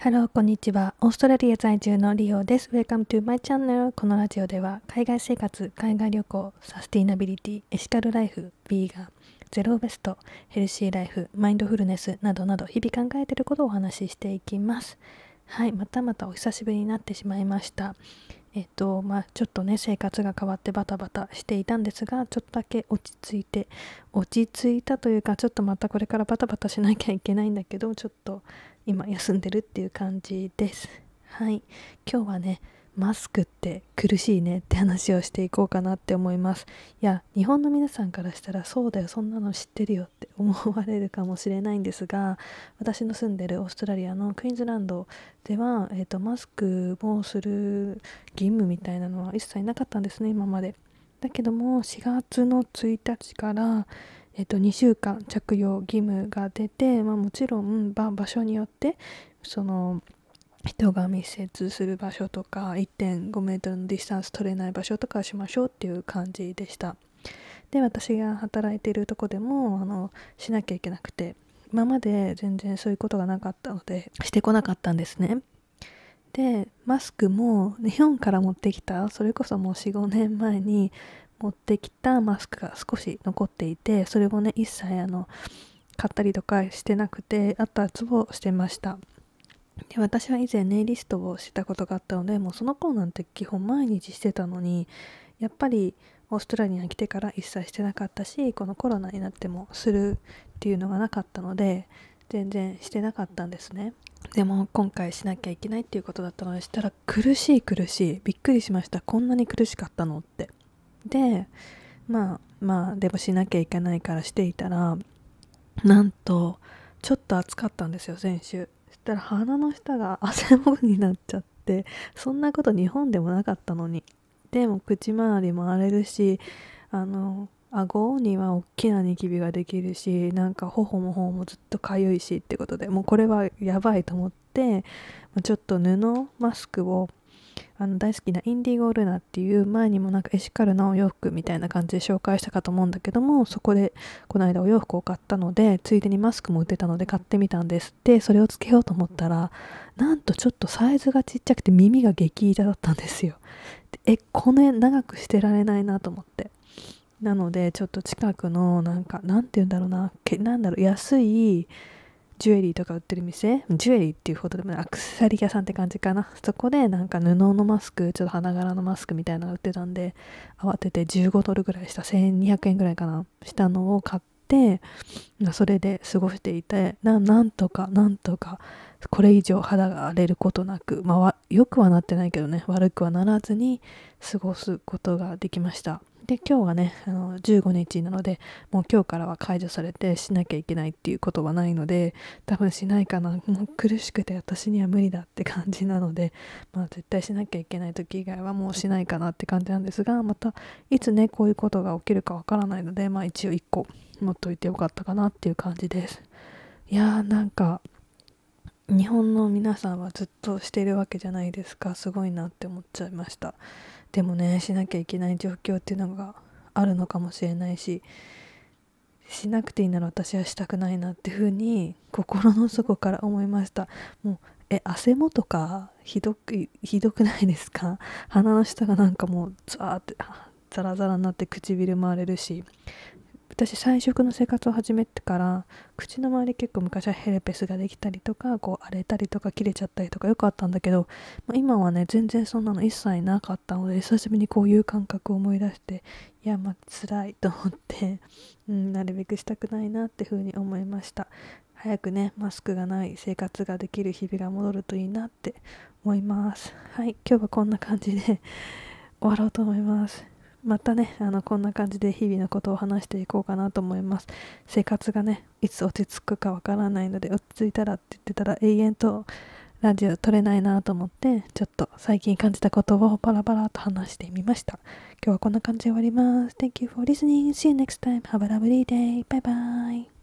Hello、こんにちは。オーストラリア在住のリオです。Welcome to my channel. このラジオでは、海外生活、海外旅行、サスティナビリティ、エシカルライフ、ビーガン、ゼロウェイスト、ヘルシーライフ、マインドフルネスなどなど、日々考えていることをお話ししていきます。はい、またまたお久しぶりになってしまいました。えっと、まあ、ちょっとね、生活が変わってバタバタしていたんですが、ちょっとだけ落ち着いて、落ち着いたというか、ちょっとまたこれからバタバタしなきゃいけないんだけど、ちょっと今休んでるっていう感じです。はい。今日はね、マスクって苦しいねって話をしていこうかなって思います。いや、日本の皆さんからしたらそうだよ、そんなの知ってるよって思われるかもしれないんですが、私の住んでるオーストラリアのクイーンズランドでは、えーと、マスクをする義務みたいなのは一切なかったんですね、今まで。だけども、4月の1日から、えっと、2週間着用義務が出て、まあ、もちろん場所によってその人が密接する場所とか1.5メートルのディスタンス取れない場所とかしましょうっていう感じでした。で私が働いているとこでもあのしなきゃいけなくて今まで全然そういうことがなかったのでしてこなかったんですね。でマスクも日本から持ってきたそれこそもう45年前に持ってきたマスクが少し残っていてそれもね一切あの買ったりとかしてなくてあったやつをしてました。で私は以前ネイリストをしたことがあったのでもうその頃なんて基本毎日してたのにやっぱりオーストラリアに来てから一切してなかったしこのコロナになってもするっていうのがなかったので全然してなかったんですね。でも今回しなきゃいけないっていうことだったのでしたら苦しい苦しいびっくりしました。こんなに苦しかったのって。でまあまあでもしなきゃいけないからしていたらなんとちょっと暑かったんですよ先週。したら鼻の下が汗もぐになっちゃってそんなこと日本でもなかったのに。でも口周りも荒れるしあの顎には大きなニキビができるしなんか頬も頬もずっとかゆいしってことでもうこれはやばいと思ってちょっと布マスクをあの大好きなインディゴルナっていう前にもなんかエシカルなお洋服みたいな感じで紹介したかと思うんだけどもそこでこの間お洋服を買ったのでついでにマスクも売ってたので買ってみたんです。でそれをつけようと思ったらなんとちょっとサイズがちっちゃくて耳が激痛だったんですよ。えこの長くしてられないなと思って。なのでちょっと近くのなんかなんて言うんだろうななんだろう安いジュエリーとか売ってる店？ジュエリーっていうほどでもアクセサリー屋さんって感じかな。そこでなんか布のマスクちょっと花柄のマスクみたいなのが売ってたんで慌てて15ドルぐらいした。1200円ぐらいかな。したのを買ってそれで過ごしていてなんとかなんとかこれ以上肌が荒れることなくまあよくはなってないけどね。悪くはならずに過ごすことができました。で今日はねあの15日なのでもう今日からは解除されてしなきゃいけないっていうことはないので多分しないかな。もう苦しくて私には無理だって感じなのでまあ絶対しなきゃいけない時以外はもうしないかなって感じなんですがまたいつねこういうことが起きるかわからないのでまあ一応1個持っといてよかったかなっていう感じです。いやーなんか日本の皆さんはずっとしてるわけじゃないですか。すごいなって思っちゃいました。でもねしなきゃいけない状況っていうのがあるのかもしれないししなくていいなら私はしたくないなっていうふうに心の底から思いました。もうえ汗もとかひどくひどくないですか？鼻の下がなんかもうザーってザラザラになって唇も荒れるし私菜食の生活を始めてから口の周り結構昔はヘルペスができたりとかこう荒れたりとか切れちゃったりとかよくあったんだけど、まあ、今はね全然そんなの一切なかったので久しぶりにこういう感覚を思い出していやまあ辛いと思って、うん、なるべくしたくないなってふうに思いました。早くねマスクがない生活ができる日々が戻るといいなって思います。はい今日はこんな感じで終わろうと思います。またね、あの、こんな感じで日々のことを話していこうかなと思います。生活がね、いつ落ち着くかわからないので、落ち着いたらって言ってたら永遠とラジオ撮れないなと思って、ちょっと最近感じたことをパラパラと話してみました。今日はこんな感じで終わります。Thank you for listening. See you next time. Have a lovely day. Bye bye.